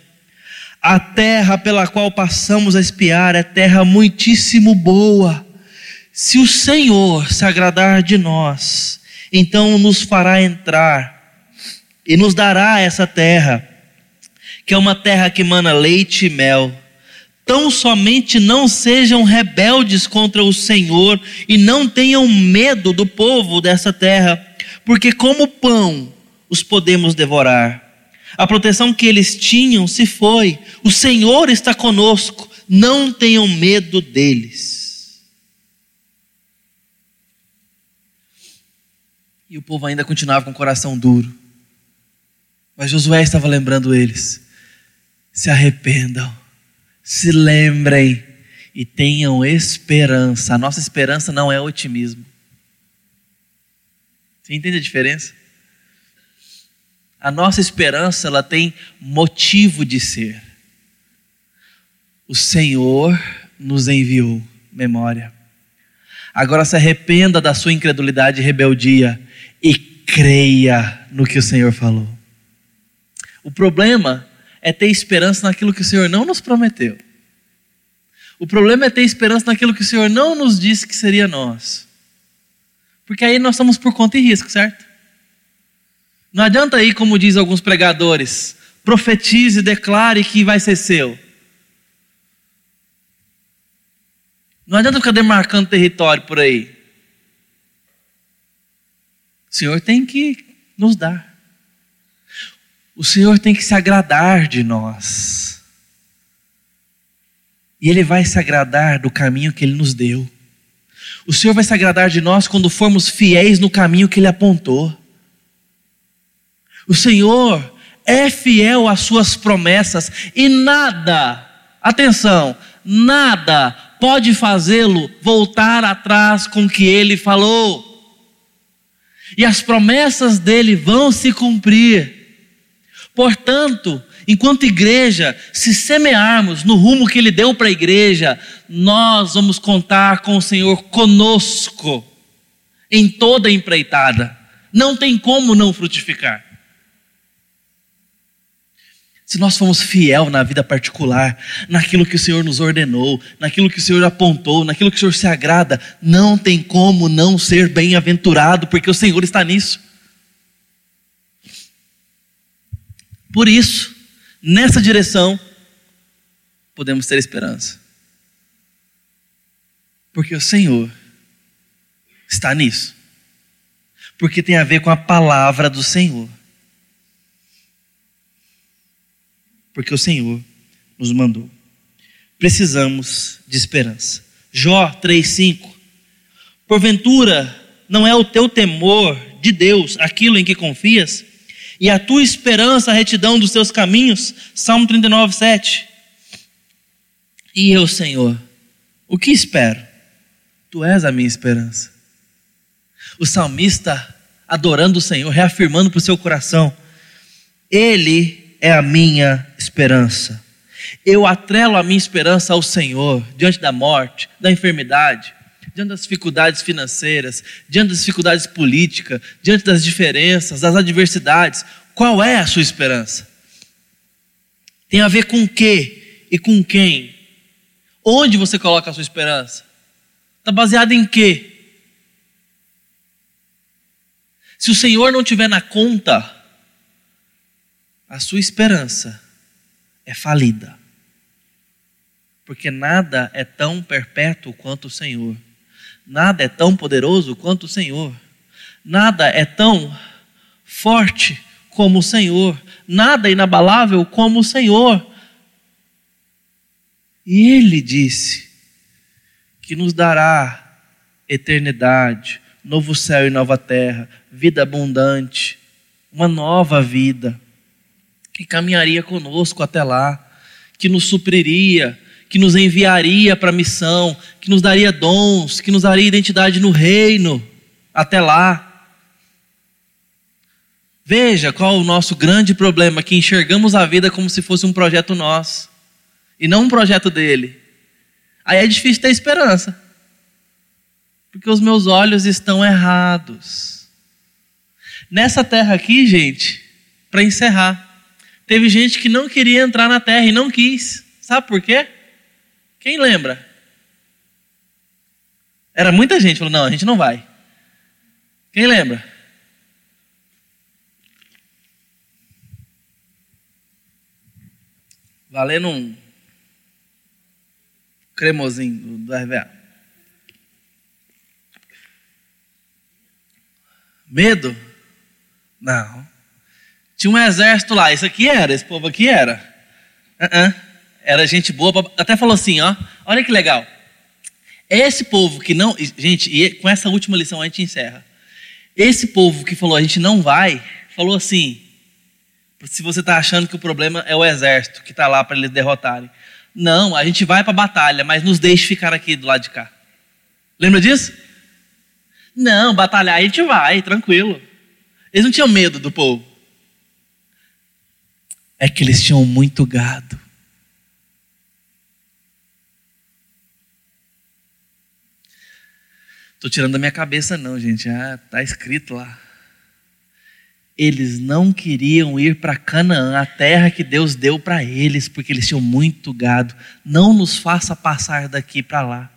a terra pela qual passamos a espiar é terra muitíssimo boa. Se o Senhor se agradar de nós, então nos fará entrar e nos dará essa terra, que é uma terra que mana leite e mel. Tão somente não sejam rebeldes contra o Senhor e não tenham medo do povo dessa terra, porque como pão os podemos devorar a proteção que eles tinham se foi. O Senhor está conosco. Não tenham medo deles. E o povo ainda continuava com o coração duro. Mas Josué estava lembrando eles: se arrependam, se lembrem e tenham esperança. A nossa esperança não é otimismo. Você entende a diferença? A nossa esperança, ela tem motivo de ser. O Senhor nos enviou memória. Agora se arrependa da sua incredulidade e rebeldia e creia no que o Senhor falou. O problema é ter esperança naquilo que o Senhor não nos prometeu. O problema é ter esperança naquilo que o Senhor não nos disse que seria nós. Porque aí nós estamos por conta e risco, certo? Não adianta aí, como diz alguns pregadores, profetize declare que vai ser seu. Não adianta ficar demarcando território por aí. O Senhor tem que nos dar. O Senhor tem que se agradar de nós. E Ele vai se agradar do caminho que Ele nos deu. O Senhor vai se agradar de nós quando formos fiéis no caminho que Ele apontou. O Senhor é fiel às suas promessas e nada, atenção, nada pode fazê-lo voltar atrás com o que ele falou. E as promessas dele vão se cumprir. Portanto, enquanto igreja, se semearmos no rumo que ele deu para a igreja, nós vamos contar com o Senhor conosco em toda empreitada. Não tem como não frutificar. Se nós formos fiel na vida particular, naquilo que o Senhor nos ordenou, naquilo que o Senhor apontou, naquilo que o Senhor se agrada, não tem como não ser bem-aventurado, porque o Senhor está nisso. Por isso, nessa direção, podemos ter esperança. Porque o Senhor está nisso. Porque tem a ver com a palavra do Senhor. Porque o Senhor nos mandou. Precisamos de esperança. Jó 3,5. Porventura, não é o teu temor de Deus aquilo em que confias? E a tua esperança a retidão dos teus caminhos. Salmo 39, 7. E eu, Senhor, o que espero? Tu és a minha esperança. O salmista adorando o Senhor, reafirmando para o seu coração: Ele é a minha esperança. Eu atrelo a minha esperança ao Senhor diante da morte, da enfermidade, diante das dificuldades financeiras, diante das dificuldades políticas, diante das diferenças, das adversidades, qual é a sua esperança? Tem a ver com o que e com quem? Onde você coloca a sua esperança? Está baseado em quê? Se o Senhor não tiver na conta, a sua esperança é falida. Porque nada é tão perpétuo quanto o Senhor. Nada é tão poderoso quanto o Senhor. Nada é tão forte como o Senhor. Nada inabalável como o Senhor. E Ele disse que nos dará eternidade, novo céu e nova terra, vida abundante, uma nova vida, que caminharia conosco até lá, que nos supriria, que nos enviaria para a missão, que nos daria dons, que nos daria identidade no reino, até lá. Veja qual o nosso grande problema, que enxergamos a vida como se fosse um projeto nosso, e não um projeto dele. Aí é difícil ter esperança, porque os meus olhos estão errados. Nessa terra aqui, gente, para encerrar, teve gente que não queria entrar na terra e não quis. Sabe por quê? Quem lembra? Era muita gente, falou: não, a gente não vai. Quem lembra? Valendo um cremosinho do RVA. Medo? Não. Tinha um exército lá. Isso aqui era, esse povo aqui era. Uh -uh era gente boa, até falou assim, ó, olha que legal. Esse povo que não, gente, e com essa última lição a gente encerra. Esse povo que falou a gente não vai, falou assim: se você está achando que o problema é o exército que está lá para eles derrotarem, não, a gente vai para a batalha, mas nos deixe ficar aqui do lado de cá. Lembra disso? Não, batalhar a gente vai, tranquilo. Eles não tinham medo do povo. É que eles tinham muito gado. Estou tirando da minha cabeça, não, gente. Ah, está escrito lá. Eles não queriam ir para Canaã, a terra que Deus deu para eles, porque eles tinham muito gado. Não nos faça passar daqui para lá.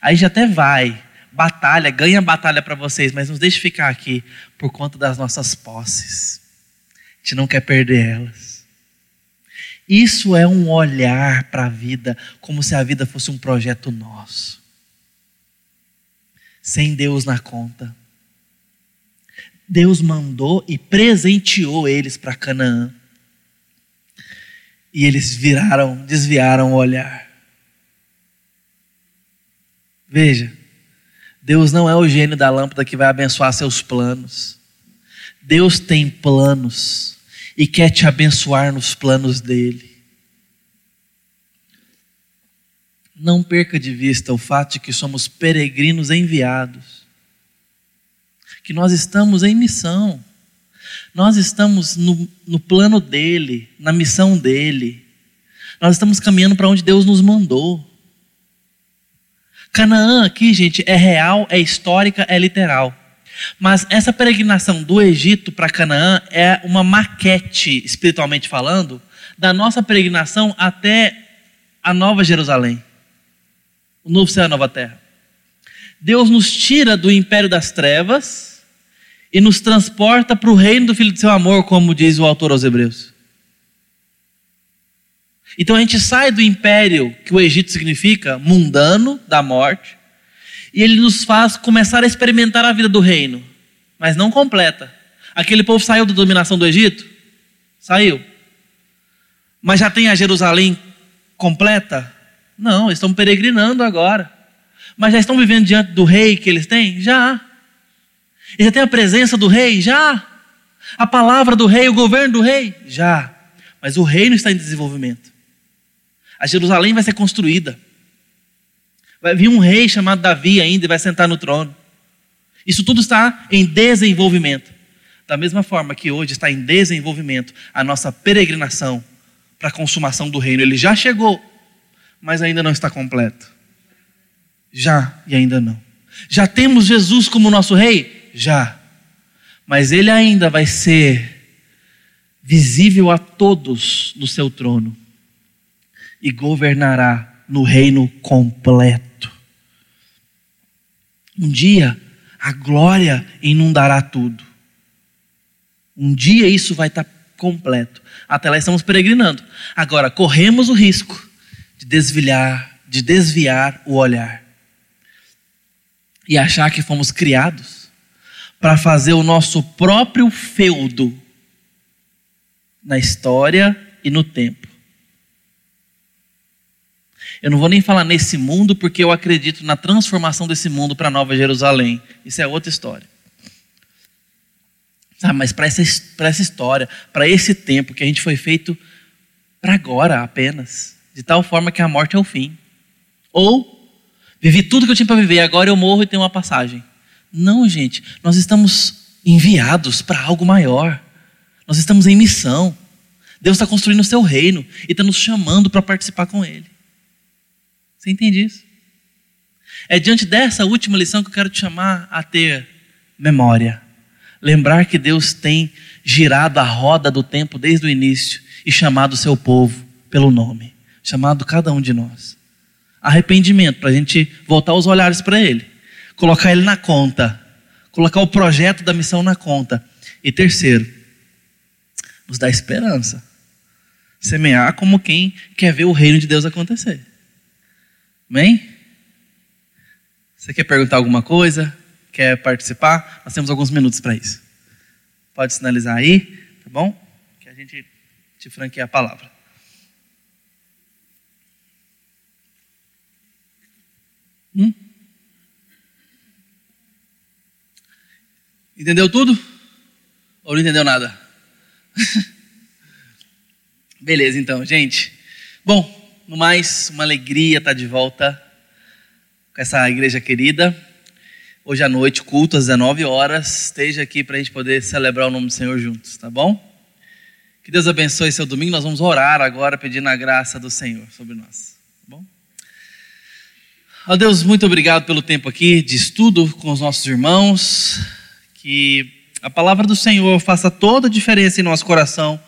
Aí já até vai, batalha, ganha batalha para vocês, mas nos deixe ficar aqui por conta das nossas posses. A gente não quer perder elas. Isso é um olhar para a vida como se a vida fosse um projeto nosso sem Deus na conta. Deus mandou e presenteou eles para Canaã. E eles viraram, desviaram o olhar. Veja, Deus não é o gênio da lâmpada que vai abençoar seus planos. Deus tem planos e quer te abençoar nos planos dele. Não perca de vista o fato de que somos peregrinos enviados, que nós estamos em missão, nós estamos no, no plano dele, na missão dele, nós estamos caminhando para onde Deus nos mandou. Canaã aqui, gente, é real, é histórica, é literal. Mas essa peregrinação do Egito para Canaã é uma maquete, espiritualmente falando, da nossa peregrinação até a Nova Jerusalém, o novo céu e a nova terra. Deus nos tira do império das trevas e nos transporta para o reino do Filho de seu amor, como diz o autor aos Hebreus. Então a gente sai do império que o Egito significa, mundano, da morte, e ele nos faz começar a experimentar a vida do reino, mas não completa. Aquele povo saiu da dominação do Egito? Saiu. Mas já tem a Jerusalém completa? Não, eles estão peregrinando agora. Mas já estão vivendo diante do rei que eles têm? Já. E já tem a presença do rei? Já. A palavra do rei, o governo do rei? Já. Mas o reino está em desenvolvimento. A Jerusalém vai ser construída. Vai vir um rei chamado Davi ainda e vai sentar no trono. Isso tudo está em desenvolvimento. Da mesma forma que hoje está em desenvolvimento a nossa peregrinação para a consumação do reino. Ele já chegou, mas ainda não está completo. Já e ainda não. Já temos Jesus como nosso rei? Já. Mas ele ainda vai ser visível a todos no seu trono e governará no reino completo. Um dia a glória inundará tudo. Um dia isso vai estar completo. Até lá estamos peregrinando. Agora corremos o risco de desviar, de desviar o olhar e achar que fomos criados para fazer o nosso próprio feudo na história e no tempo. Eu não vou nem falar nesse mundo, porque eu acredito na transformação desse mundo para Nova Jerusalém. Isso é outra história. Ah, mas para essa, essa história, para esse tempo que a gente foi feito para agora apenas, de tal forma que a morte é o fim. Ou vivi tudo que eu tinha para viver, agora eu morro e tenho uma passagem. Não, gente, nós estamos enviados para algo maior. Nós estamos em missão. Deus está construindo o seu reino e está nos chamando para participar com Ele. Você entende isso? É diante dessa última lição que eu quero te chamar a ter memória. Lembrar que Deus tem girado a roda do tempo desde o início e chamado o seu povo pelo nome, chamado cada um de nós. Arrependimento, para a gente voltar os olhares para Ele, colocar Ele na conta, colocar o projeto da missão na conta. E terceiro, nos dá esperança. Semear como quem quer ver o reino de Deus acontecer. Amém? Você quer perguntar alguma coisa? Quer participar? Nós temos alguns minutos para isso. Pode sinalizar aí, tá bom? Que a gente te franqueia a palavra. Hum? Entendeu tudo? Ou não entendeu nada? *laughs* Beleza, então, gente. Bom, no mais, uma alegria estar de volta com essa igreja querida. Hoje à noite, culto às 19 horas. Esteja aqui para a gente poder celebrar o nome do Senhor juntos, tá bom? Que Deus abençoe seu domingo. Nós vamos orar agora pedindo a graça do Senhor sobre nós, tá? Ó Deus, muito obrigado pelo tempo aqui de estudo com os nossos irmãos. Que a palavra do Senhor faça toda a diferença em nosso coração,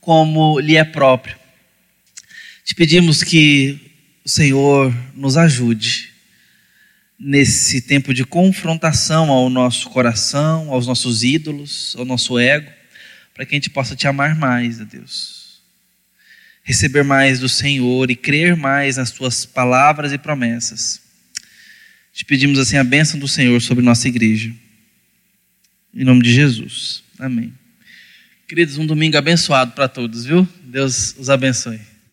como lhe é próprio. Te pedimos que o Senhor nos ajude nesse tempo de confrontação ao nosso coração, aos nossos ídolos, ao nosso ego, para que a gente possa te amar mais, a Deus. Receber mais do Senhor e crer mais nas tuas palavras e promessas. Te pedimos assim a bênção do Senhor sobre nossa igreja. Em nome de Jesus. Amém. Queridos, um domingo abençoado para todos, viu? Deus os abençoe.